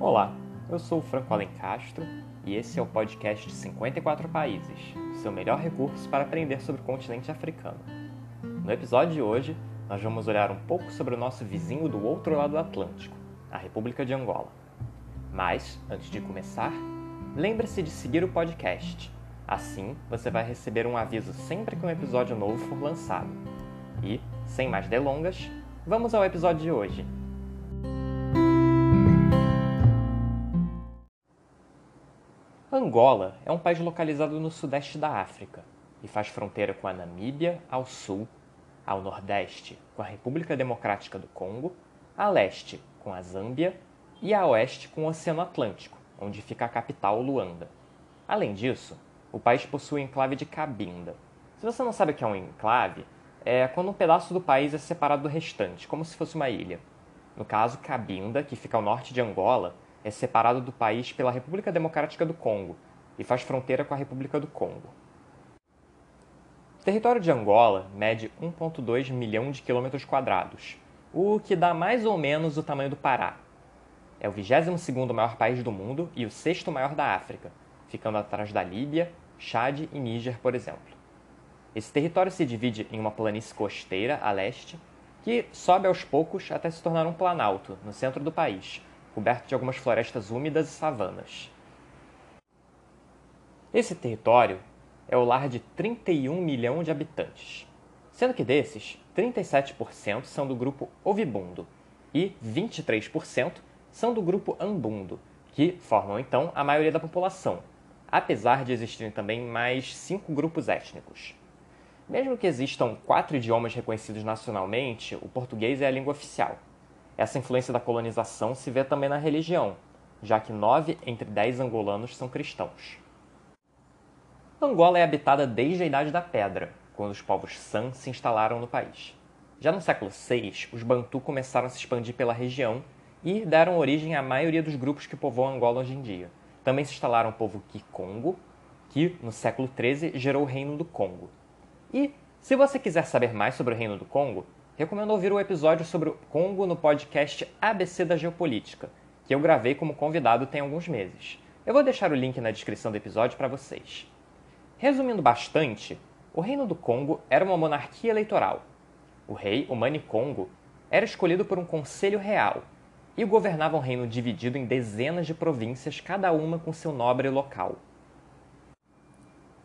Olá, eu sou o Franco Alencastro e esse é o podcast de 54 países, seu melhor recurso para aprender sobre o continente africano. No episódio de hoje, nós vamos olhar um pouco sobre o nosso vizinho do outro lado do Atlântico, a República de Angola. Mas, antes de começar, lembre-se de seguir o podcast. Assim, você vai receber um aviso sempre que um episódio novo for lançado. E, sem mais delongas, vamos ao episódio de hoje. Angola é um país localizado no sudeste da África e faz fronteira com a Namíbia ao sul, ao nordeste com a República Democrática do Congo, a leste com a Zâmbia e a oeste com o Oceano Atlântico, onde fica a capital Luanda. Além disso, o país possui o enclave de Cabinda. Se você não sabe o que é um enclave, é quando um pedaço do país é separado do restante, como se fosse uma ilha. No caso, Cabinda, que fica ao norte de Angola, é separado do país pela República Democrática do Congo e faz fronteira com a República do Congo. O território de Angola mede 1,2 milhão de quilômetros quadrados, o que dá mais ou menos o tamanho do Pará. É o 22º maior país do mundo e o sexto maior da África, ficando atrás da Líbia, Chad e Níger, por exemplo. Esse território se divide em uma planície costeira a leste, que sobe aos poucos até se tornar um planalto no centro do país, coberto de algumas florestas úmidas e savanas. Esse território é o lar de 31 milhões de habitantes, sendo que desses, 37% são do grupo Ovibundo e 23% são do grupo Ambundo, que formam então a maioria da população, apesar de existirem também mais cinco grupos étnicos. Mesmo que existam quatro idiomas reconhecidos nacionalmente, o português é a língua oficial. Essa influência da colonização se vê também na religião, já que nove entre dez angolanos são cristãos. Angola é habitada desde a Idade da Pedra, quando os povos San se instalaram no país. Já no século VI, os Bantu começaram a se expandir pela região e deram origem à maioria dos grupos que povoam Angola hoje em dia. Também se instalaram o povo Kikongo, que no século XIII gerou o Reino do Congo. E, se você quiser saber mais sobre o Reino do Congo, recomendo ouvir o episódio sobre o Congo no podcast ABC da Geopolítica, que eu gravei como convidado tem alguns meses. Eu vou deixar o link na descrição do episódio para vocês. Resumindo bastante, o Reino do Congo era uma monarquia eleitoral. O rei, o Mani Congo, era escolhido por um conselho real e governava um reino dividido em dezenas de províncias, cada uma com seu nobre local.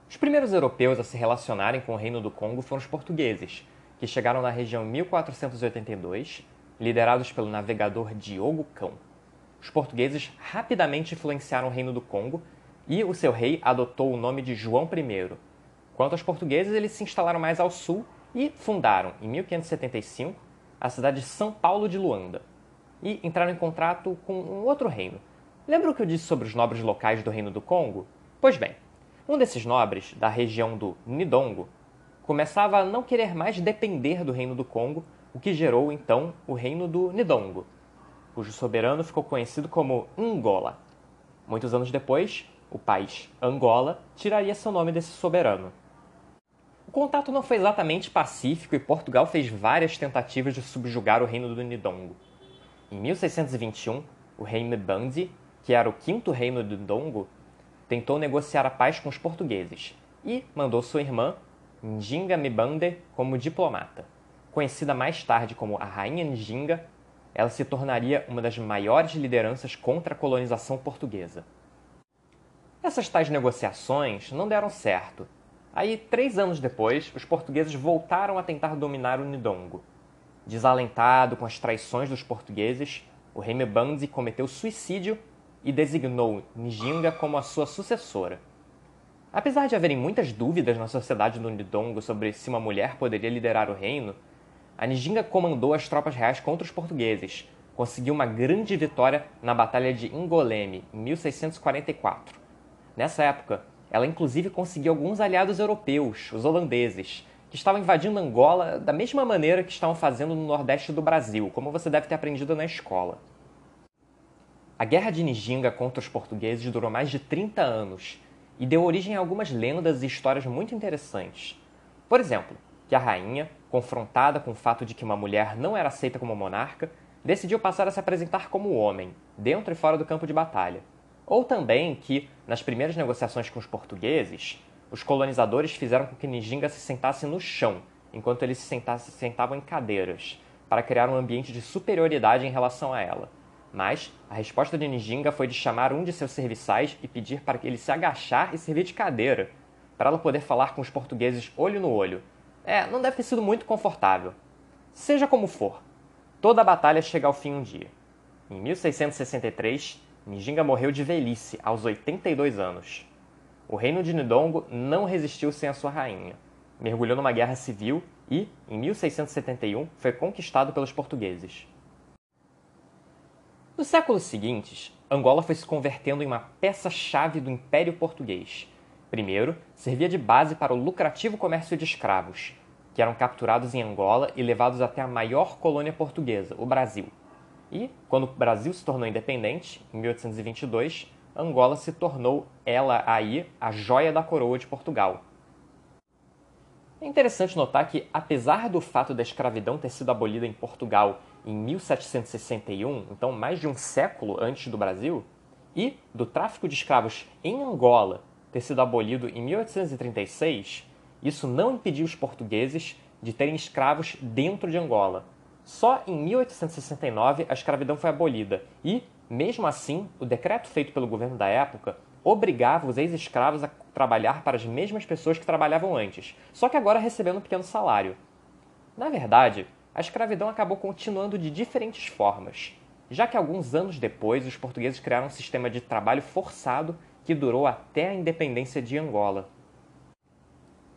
Os primeiros europeus a se relacionarem com o Reino do Congo foram os portugueses, que chegaram na região em 1482, liderados pelo navegador Diogo Cão. Os portugueses rapidamente influenciaram o Reino do Congo e o seu rei adotou o nome de João I. Quanto aos portugueses, eles se instalaram mais ao sul e fundaram, em 1575, a cidade de São Paulo de Luanda. E entraram em contrato com um outro reino. Lembra o que eu disse sobre os nobres locais do Reino do Congo? Pois bem, um desses nobres, da região do Nidongo, começava a não querer mais depender do reino do Congo, o que gerou então o reino do Nidongo, cujo soberano ficou conhecido como Angola. Muitos anos depois, o país Angola tiraria seu nome desse soberano. O contato não foi exatamente pacífico e Portugal fez várias tentativas de subjugar o reino do Nidongo. Em 1621, o rei Mbandi, que era o quinto reino do Ndongo, tentou negociar a paz com os portugueses e mandou sua irmã, Njinga Mbande como diplomata. Conhecida mais tarde como a Rainha Njinga, ela se tornaria uma das maiores lideranças contra a colonização portuguesa. Essas tais negociações não deram certo. Aí, três anos depois, os portugueses voltaram a tentar dominar o Nidongo. Desalentado com as traições dos portugueses, o rei Mbandi cometeu suicídio e designou Njinga como a sua sucessora. Apesar de haverem muitas dúvidas na sociedade do Ndongo sobre se uma mulher poderia liderar o reino, a Njinga comandou as tropas reais contra os portugueses, conseguiu uma grande vitória na Batalha de Ingoleme, em 1644. Nessa época, ela inclusive conseguiu alguns aliados europeus, os holandeses, que estavam invadindo Angola da mesma maneira que estavam fazendo no nordeste do Brasil, como você deve ter aprendido na escola. A Guerra de Njinga contra os portugueses durou mais de 30 anos e deu origem a algumas lendas e histórias muito interessantes. Por exemplo, que a rainha, confrontada com o fato de que uma mulher não era aceita como monarca, decidiu passar a se apresentar como homem, dentro e fora do campo de batalha. Ou também que, nas primeiras negociações com os portugueses, os colonizadores fizeram com que Nijinga se sentasse no chão, enquanto eles se, se sentavam em cadeiras, para criar um ambiente de superioridade em relação a ela. Mas a resposta de Nijinga foi de chamar um de seus serviçais e pedir para que ele se agachar e servir de cadeira, para ela poder falar com os portugueses olho no olho. É, não deve ter sido muito confortável. Seja como for, toda a batalha chega ao fim um dia. Em 1663, Nijinga morreu de velhice, aos 82 anos. O reino de Nidongo não resistiu sem a sua rainha. Mergulhou numa guerra civil e, em 1671, foi conquistado pelos portugueses. Nos séculos seguintes, Angola foi se convertendo em uma peça-chave do Império Português. Primeiro, servia de base para o lucrativo comércio de escravos, que eram capturados em Angola e levados até a maior colônia portuguesa, o Brasil. E, quando o Brasil se tornou independente, em 1822, Angola se tornou, ela aí, a joia da coroa de Portugal. É interessante notar que, apesar do fato da escravidão ter sido abolida em Portugal em 1761, então mais de um século antes do Brasil, e do tráfico de escravos em Angola ter sido abolido em 1836, isso não impediu os portugueses de terem escravos dentro de Angola. Só em 1869 a escravidão foi abolida e, mesmo assim, o decreto feito pelo governo da época obrigava os ex-escravos a trabalhar para as mesmas pessoas que trabalhavam antes, só que agora recebendo um pequeno salário. Na verdade, a escravidão acabou continuando de diferentes formas, já que alguns anos depois os portugueses criaram um sistema de trabalho forçado que durou até a independência de Angola.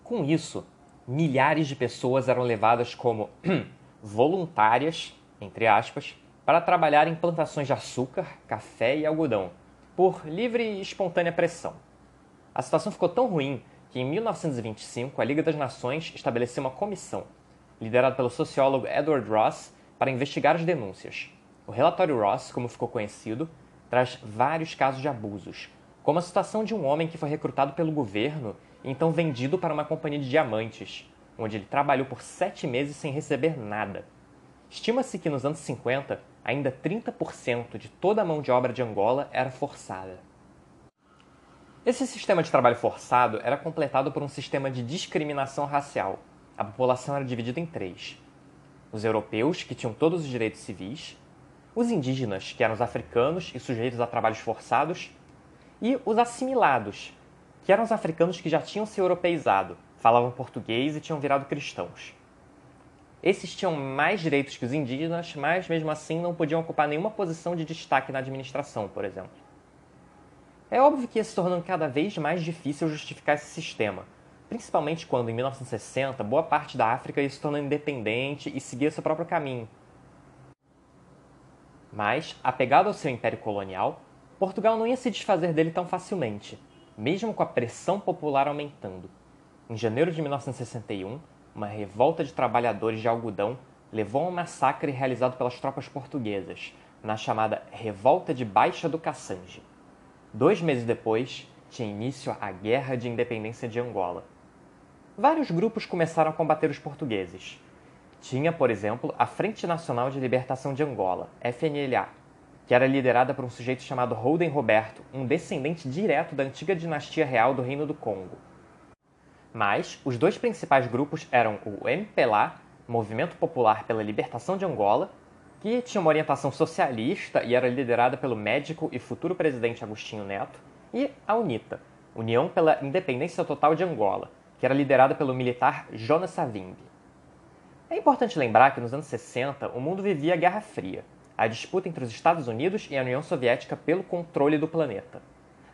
Com isso, milhares de pessoas eram levadas como voluntárias, entre aspas, para trabalhar em plantações de açúcar, café e algodão, por livre e espontânea pressão. A situação ficou tão ruim que, em 1925, a Liga das Nações estabeleceu uma comissão liderado pelo sociólogo Edward Ross, para investigar as denúncias. O relatório Ross, como ficou conhecido, traz vários casos de abusos, como a situação de um homem que foi recrutado pelo governo e então vendido para uma companhia de diamantes, onde ele trabalhou por sete meses sem receber nada. Estima-se que nos anos 50, ainda 30% de toda a mão de obra de Angola era forçada. Esse sistema de trabalho forçado era completado por um sistema de discriminação racial, a população era dividida em três: os europeus, que tinham todos os direitos civis, os indígenas, que eram os africanos e sujeitos a trabalhos forçados, e os assimilados, que eram os africanos que já tinham se europeizado, falavam português e tinham virado cristãos. Esses tinham mais direitos que os indígenas, mas mesmo assim não podiam ocupar nenhuma posição de destaque na administração, por exemplo. É óbvio que ia se tornando cada vez mais difícil justificar esse sistema, principalmente quando, em 1960, boa parte da África se tornando independente e seguia seu próprio caminho. Mas, apegado ao seu império colonial, Portugal não ia se desfazer dele tão facilmente, mesmo com a pressão popular aumentando. Em janeiro de 1961, uma revolta de trabalhadores de algodão levou a um massacre realizado pelas tropas portuguesas, na chamada Revolta de Baixa do Cassange. Dois meses depois, tinha início a Guerra de Independência de Angola vários grupos começaram a combater os portugueses. Tinha, por exemplo, a Frente Nacional de Libertação de Angola, FNLA, que era liderada por um sujeito chamado Holden Roberto, um descendente direto da antiga dinastia real do Reino do Congo. Mas os dois principais grupos eram o MPLA, Movimento Popular pela Libertação de Angola, que tinha uma orientação socialista e era liderada pelo médico e futuro presidente Agostinho Neto, e a UNITA, União pela Independência Total de Angola, que era liderada pelo militar Jonas Savimbi. É importante lembrar que nos anos 60 o mundo vivia a Guerra Fria, a disputa entre os Estados Unidos e a União Soviética pelo controle do planeta.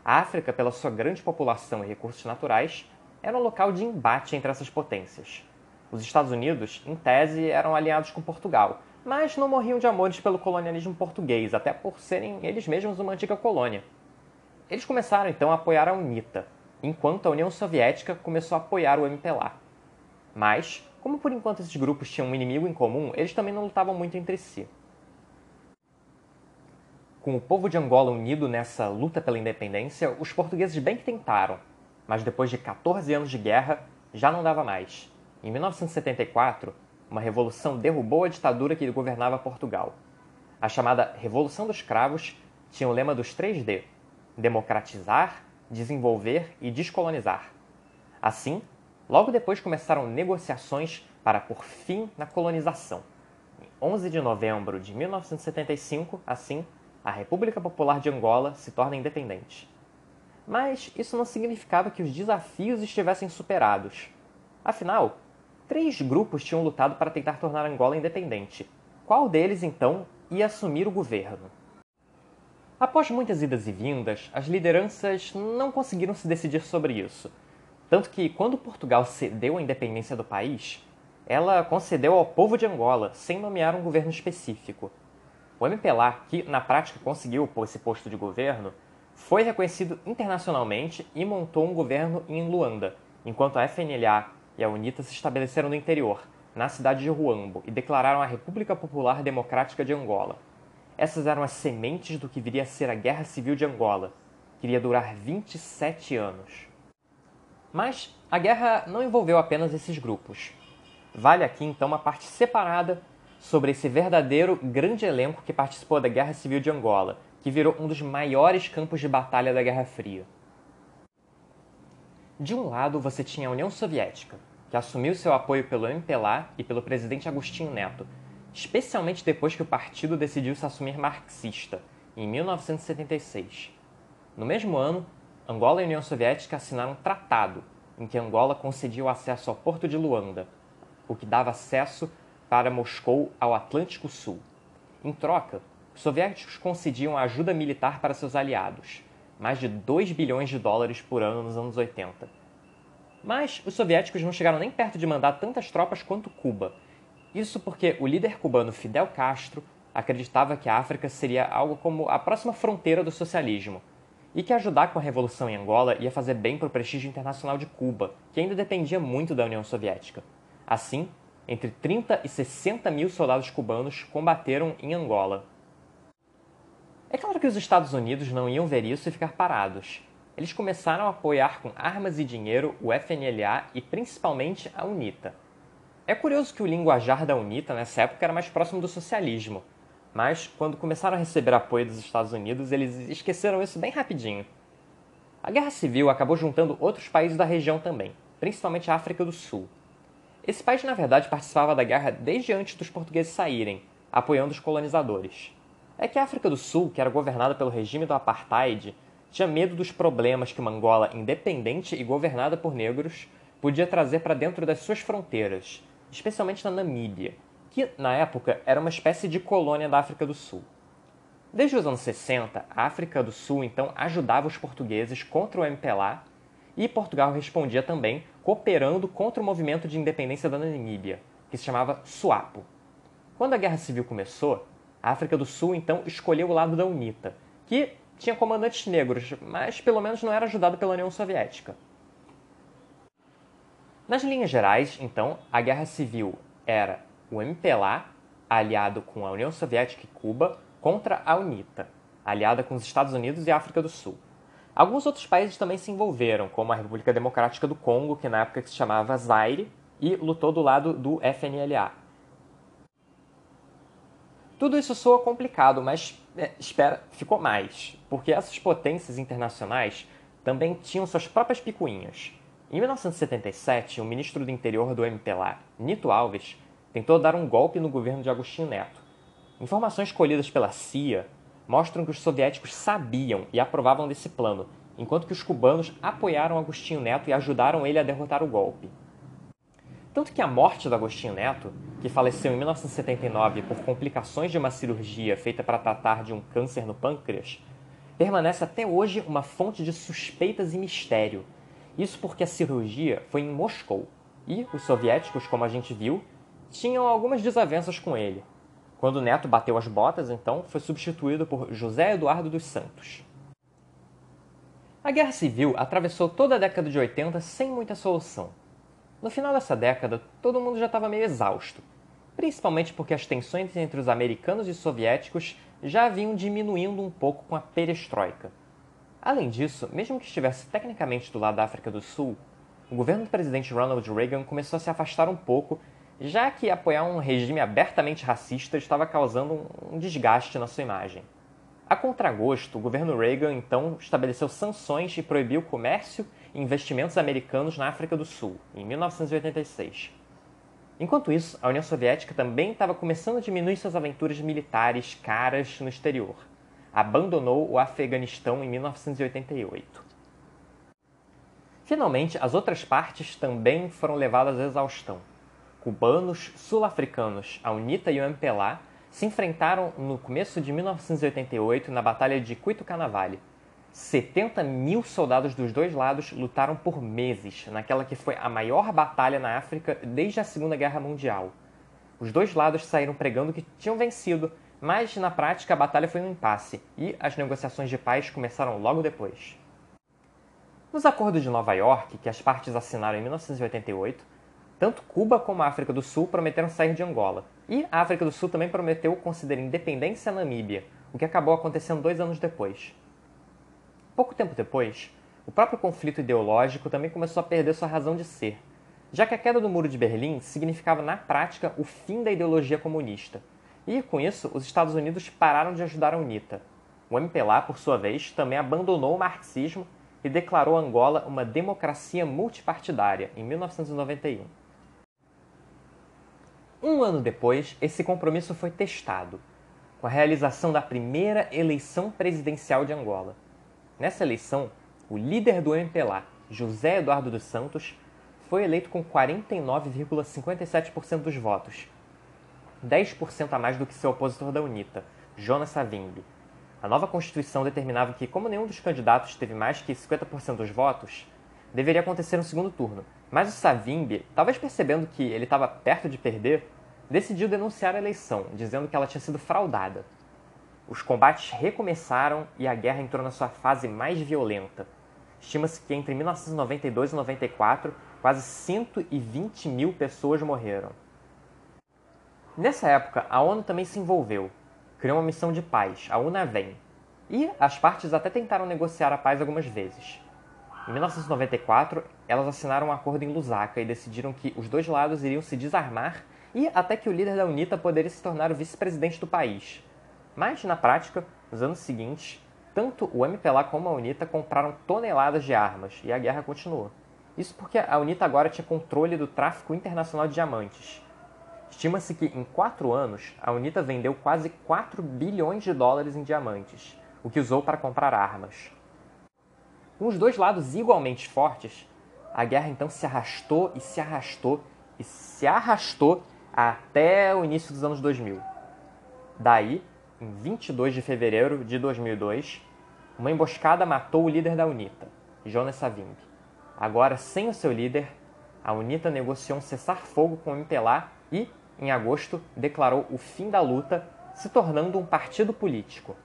A África, pela sua grande população e recursos naturais, era um local de embate entre essas potências. Os Estados Unidos, em tese, eram aliados com Portugal, mas não morriam de amores pelo colonialismo português, até por serem eles mesmos uma antiga colônia. Eles começaram então a apoiar a UNITA, enquanto a União Soviética começou a apoiar o MPLA. Mas, como por enquanto esses grupos tinham um inimigo em comum, eles também não lutavam muito entre si. Com o povo de Angola unido nessa luta pela independência, os portugueses bem que tentaram, mas depois de 14 anos de guerra, já não dava mais. Em 1974, uma revolução derrubou a ditadura que governava Portugal. A chamada Revolução dos Cravos tinha o lema dos 3D: democratizar, desenvolver e descolonizar. Assim, logo depois começaram negociações para pôr fim na colonização. Em 11 de novembro de 1975, assim, a República Popular de Angola se torna independente. Mas isso não significava que os desafios estivessem superados. Afinal, três grupos tinham lutado para tentar tornar Angola independente. Qual deles, então, ia assumir o governo? Após muitas idas e vindas, as lideranças não conseguiram se decidir sobre isso. Tanto que, quando Portugal cedeu a independência do país, ela concedeu ao povo de Angola, sem nomear um governo específico. O MPLA, que na prática conseguiu esse posto de governo, foi reconhecido internacionalmente e montou um governo em Luanda, enquanto a FNLA e a UNITA se estabeleceram no interior, na cidade de Ruambo, e declararam a República Popular Democrática de Angola. Essas eram as sementes do que viria a ser a Guerra Civil de Angola, que iria durar 27 anos. Mas a guerra não envolveu apenas esses grupos. Vale aqui então uma parte separada sobre esse verdadeiro grande elenco que participou da Guerra Civil de Angola, que virou um dos maiores campos de batalha da Guerra Fria. De um lado, você tinha a União Soviética, que assumiu seu apoio pelo MPLA e pelo presidente Agostinho Neto, especialmente depois que o partido decidiu se assumir marxista, em 1976. No mesmo ano, Angola e União Soviética assinaram um tratado em que Angola concedia o acesso ao porto de Luanda, o que dava acesso para Moscou ao Atlântico Sul. Em troca, os soviéticos concediam ajuda militar para seus aliados, mais de 2 bilhões de dólares por ano nos anos 80. Mas os soviéticos não chegaram nem perto de mandar tantas tropas quanto Cuba. Isso porque o líder cubano Fidel Castro acreditava que a África seria algo como a próxima fronteira do socialismo, e que ajudar com a revolução em Angola ia fazer bem para o prestígio internacional de Cuba, que ainda dependia muito da União Soviética. Assim, entre 30 e 60 mil soldados cubanos combateram em Angola. É claro que os Estados Unidos não iam ver isso e ficar parados. Eles começaram a apoiar com armas e dinheiro o FNLA e principalmente a UNITA. É curioso que o linguajar da UNITA nessa época era mais próximo do socialismo, mas quando começaram a receber apoio dos Estados Unidos, eles esqueceram isso bem rapidinho. A Guerra Civil acabou juntando outros países da região também, principalmente a África do Sul. Esse país, na verdade, participava da guerra desde antes dos portugueses saírem, apoiando os colonizadores é que a África do Sul, que era governada pelo regime do apartheid, tinha medo dos problemas que uma Angola independente e governada por negros podia trazer para dentro das suas fronteiras, especialmente na Namíbia, que na época era uma espécie de colônia da África do Sul. Desde os anos 60, a África do Sul então ajudava os portugueses contra o MPLA e Portugal respondia também cooperando contra o movimento de independência da Namíbia, que se chamava SWAPO. Quando a Guerra Civil começou, a África do Sul então escolheu o lado da UNITA, que tinha comandantes negros, mas pelo menos não era ajudado pela União Soviética. Nas linhas gerais, então, a guerra civil era o MPLA, aliado com a União Soviética e Cuba, contra a UNITA, aliada com os Estados Unidos e a África do Sul. Alguns outros países também se envolveram, como a República Democrática do Congo, que na época se chamava Zaire, e lutou do lado do FNLA. Tudo isso soa complicado, mas é, espera, ficou mais, porque essas potências internacionais também tinham suas próprias picuinhas. Em 1977, o ministro do interior do MPLA, Nito Alves, tentou dar um golpe no governo de Agostinho Neto. Informações colhidas pela CIA mostram que os soviéticos sabiam e aprovavam desse plano, enquanto que os cubanos apoiaram Agostinho Neto e ajudaram ele a derrotar o golpe. Tanto que a morte do Agostinho Neto, que faleceu em 1979 por complicações de uma cirurgia feita para tratar de um câncer no pâncreas, permanece até hoje uma fonte de suspeitas e mistério. Isso porque a cirurgia foi em Moscou e os soviéticos, como a gente viu, tinham algumas desavenças com ele. Quando Neto bateu as botas, então, foi substituído por José Eduardo dos Santos. A Guerra Civil atravessou toda a década de 80 sem muita solução. No final dessa década, todo mundo já estava meio exausto, principalmente porque as tensões entre os americanos e soviéticos já vinham diminuindo um pouco com a perestroika. Além disso, mesmo que estivesse tecnicamente do lado da África do Sul, o governo do presidente Ronald Reagan começou a se afastar um pouco já que apoiar um regime abertamente racista estava causando um desgaste na sua imagem. A contragosto, o governo Reagan então estabeleceu sanções e proibiu o comércio e investimentos americanos na África do Sul, em 1986. Enquanto isso, a União Soviética também estava começando a diminuir suas aventuras militares caras no exterior. Abandonou o Afeganistão em 1988. Finalmente, as outras partes também foram levadas à exaustão. Cubanos, sul-africanos, a UNITA e o MPLA se enfrentaram no começo de 1988 na Batalha de Cuito Canavale. 70 mil soldados dos dois lados lutaram por meses naquela que foi a maior batalha na África desde a Segunda Guerra Mundial. Os dois lados saíram pregando que tinham vencido, mas na prática a batalha foi um impasse e as negociações de paz começaram logo depois. Nos acordos de Nova York, que as partes assinaram em 1988, tanto Cuba como a África do Sul prometeram sair de Angola, e a África do Sul também prometeu conceder independência à Namíbia, o que acabou acontecendo dois anos depois. Pouco tempo depois, o próprio conflito ideológico também começou a perder sua razão de ser, já que a queda do Muro de Berlim significava na prática o fim da ideologia comunista. E, com isso, os Estados Unidos pararam de ajudar a UNITA. O MPLA, por sua vez, também abandonou o marxismo e declarou Angola uma democracia multipartidária em 1991. Um ano depois, esse compromisso foi testado, com a realização da primeira eleição presidencial de Angola. Nessa eleição, o líder do MPLA, José Eduardo dos Santos, foi eleito com 49,57% dos votos, 10% a mais do que seu opositor da UNITA, Jonas Savimbi. A nova Constituição determinava que, como nenhum dos candidatos teve mais que 50% dos votos, deveria acontecer no segundo turno. Mas o Savimbi, talvez percebendo que ele estava perto de perder, decidiu denunciar a eleição, dizendo que ela tinha sido fraudada. Os combates recomeçaram e a guerra entrou na sua fase mais violenta. Estima-se que entre 1992 e 94, quase 120 mil pessoas morreram. Nessa época, a ONU também se envolveu. Criou uma missão de paz, a UNAVEM, e as partes até tentaram negociar a paz algumas vezes. Em 1994, elas assinaram um acordo em Lusaka e decidiram que os dois lados iriam se desarmar e até que o líder da UNITA poderia se tornar o vice-presidente do país. Mas, na prática, nos anos seguintes, tanto o MPLA como a UNITA compraram toneladas de armas e a guerra continuou. Isso porque a UNITA agora tinha controle do tráfico internacional de diamantes. Estima-se que em quatro anos a UNITA vendeu quase 4 bilhões de dólares em diamantes, o que usou para comprar armas. Com os dois lados igualmente fortes, a guerra então se arrastou e se arrastou e se arrastou até o início dos anos 2000. Daí, em 22 de fevereiro de 2002, uma emboscada matou o líder da UNITA, Jonas Savimbi. Agora, sem o seu líder, a UNITA negociou um cessar-fogo com o MPLA e, em agosto, declarou o fim da luta, se tornando um partido político.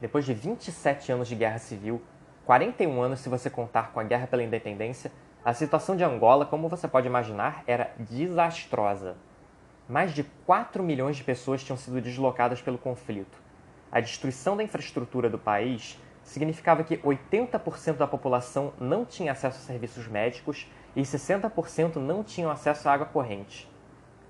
Depois de 27 anos de guerra civil, 41 anos se você contar com a guerra pela independência, a situação de Angola, como você pode imaginar, era desastrosa. Mais de 4 milhões de pessoas tinham sido deslocadas pelo conflito. A destruição da infraestrutura do país significava que 80% da população não tinha acesso a serviços médicos e 60% não tinham acesso à água corrente.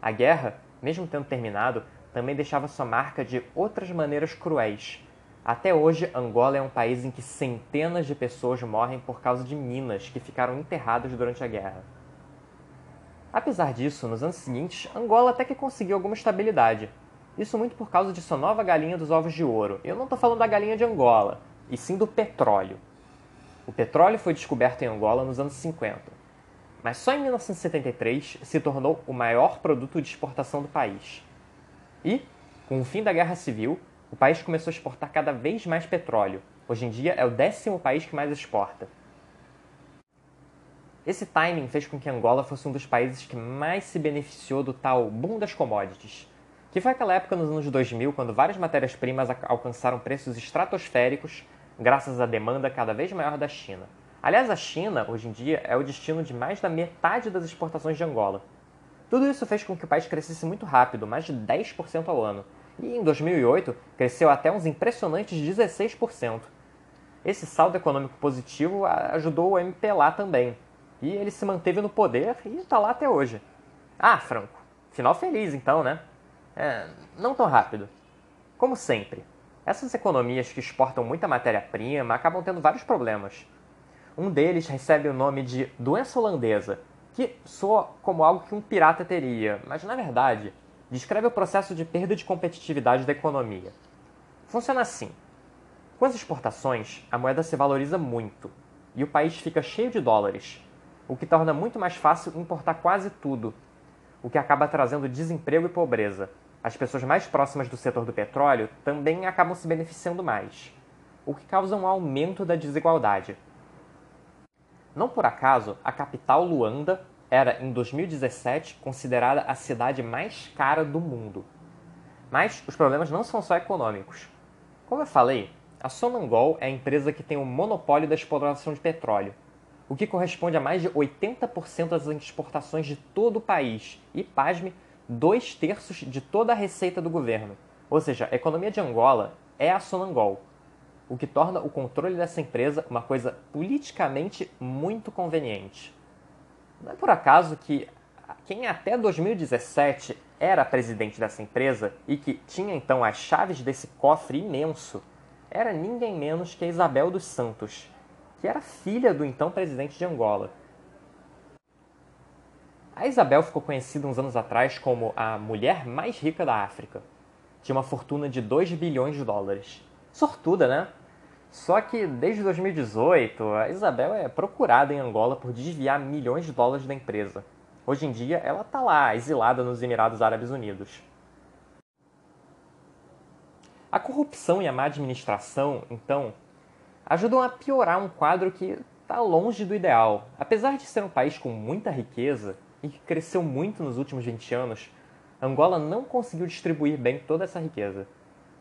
A guerra, mesmo tendo terminado, também deixava sua marca de outras maneiras cruéis, até hoje, Angola é um país em que centenas de pessoas morrem por causa de minas que ficaram enterradas durante a guerra. Apesar disso, nos anos seguintes, Angola até que conseguiu alguma estabilidade. Isso muito por causa de sua nova galinha dos ovos de ouro. Eu não estou falando da galinha de Angola, e sim do petróleo. O petróleo foi descoberto em Angola nos anos 50, mas só em 1973 se tornou o maior produto de exportação do país. E, com o fim da Guerra Civil, o país começou a exportar cada vez mais petróleo. Hoje em dia é o décimo país que mais exporta. Esse timing fez com que Angola fosse um dos países que mais se beneficiou do tal boom das commodities, que foi aquela época nos anos 2000 quando várias matérias-primas alcançaram preços estratosféricos graças à demanda cada vez maior da China. Aliás, a China, hoje em dia, é o destino de mais da metade das exportações de Angola. Tudo isso fez com que o país crescesse muito rápido, mais de 10% ao ano, e em 2008 cresceu até uns impressionantes 16%. Esse saldo econômico positivo ajudou o MPLA também, e ele se manteve no poder e está lá até hoje. Ah, Franco, final feliz então, né? É, não tão rápido. Como sempre, essas economias que exportam muita matéria-prima acabam tendo vários problemas. Um deles recebe o nome de doença holandesa, que soa como algo que um pirata teria, mas na verdade descreve o processo de perda de competitividade da economia. Funciona assim: com as exportações, a moeda se valoriza muito e o país fica cheio de dólares, o que torna muito mais fácil importar quase tudo, o que acaba trazendo desemprego e pobreza. As pessoas mais próximas do setor do petróleo também acabam se beneficiando mais, o que causa um aumento da desigualdade. Não por acaso, a capital Luanda era, em 2017, considerada a cidade mais cara do mundo. Mas os problemas não são só econômicos. Como eu falei, a Sonangol é a empresa que tem o monopólio da exploração de petróleo, o que corresponde a mais de 80% das exportações de todo o país e, pasme, dois terços de toda a receita do governo. Ou seja, a economia de Angola é a Sonangol, o que torna o controle dessa empresa uma coisa politicamente muito conveniente. Não é por acaso que quem até 2017 era presidente dessa empresa e que tinha então as chaves desse cofre imenso era ninguém menos que a Isabel dos Santos, que era filha do então presidente de Angola. A Isabel ficou conhecida uns anos atrás como a mulher mais rica da África. Tinha uma fortuna de 2 bilhões de dólares. Sortuda, né? Só que desde 2018, a Isabel é procurada em Angola por desviar milhões de dólares da empresa. Hoje em dia, ela está lá, exilada nos Emirados Árabes Unidos. A corrupção e a má administração, então, ajudam a piorar um quadro que está longe do ideal. Apesar de ser um país com muita riqueza e que cresceu muito nos últimos 20 anos, Angola não conseguiu distribuir bem toda essa riqueza.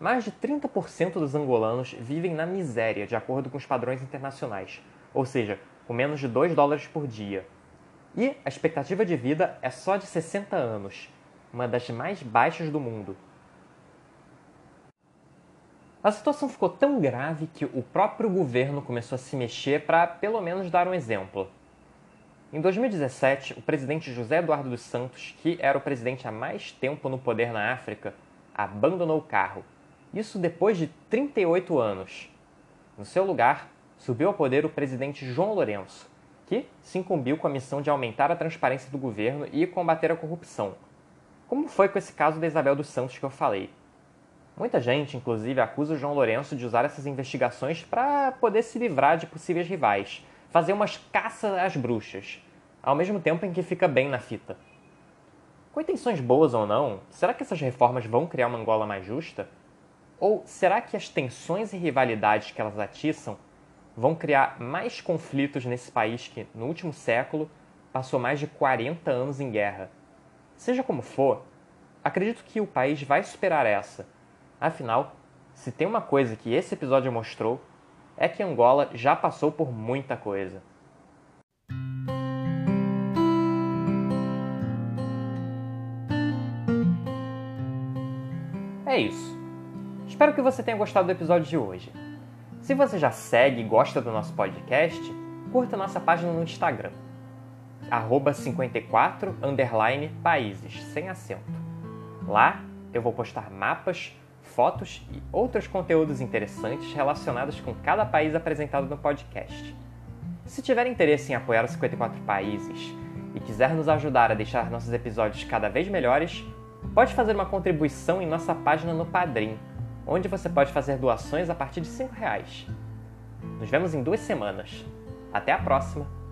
Mais de 30% dos angolanos vivem na miséria, de acordo com os padrões internacionais, ou seja, com menos de 2 dólares por dia. E a expectativa de vida é só de 60 anos, uma das mais baixas do mundo. A situação ficou tão grave que o próprio governo começou a se mexer para, pelo menos, dar um exemplo. Em 2017, o presidente José Eduardo dos Santos, que era o presidente há mais tempo no poder na África, abandonou o carro isso depois de 38 anos. No seu lugar, subiu ao poder o presidente João Lourenço, que se incumbiu com a missão de aumentar a transparência do governo e combater a corrupção. Como foi com esse caso da Isabel dos Santos que eu falei? Muita gente, inclusive, acusa o João Lourenço de usar essas investigações para poder se livrar de possíveis rivais, fazer umas caças às bruxas, ao mesmo tempo em que fica bem na fita. Com intenções boas ou não, será que essas reformas vão criar uma Angola mais justa? Ou será que as tensões e rivalidades que elas atiçam vão criar mais conflitos nesse país que, no último século, passou mais de 40 anos em guerra? Seja como for, acredito que o país vai superar essa. Afinal, se tem uma coisa que esse episódio mostrou, é que Angola já passou por muita coisa. É isso. Espero que você tenha gostado do episódio de hoje. Se você já segue e gosta do nosso podcast, curta nossa página no Instagram, 54 países, sem acento. Lá eu vou postar mapas, fotos e outros conteúdos interessantes relacionados com cada país apresentado no podcast. Se tiver interesse em apoiar os 54 países e quiser nos ajudar a deixar nossos episódios cada vez melhores, pode fazer uma contribuição em nossa página no Padrim onde você pode fazer doações a partir de R$ reais. Nos vemos em duas semanas. Até a próxima!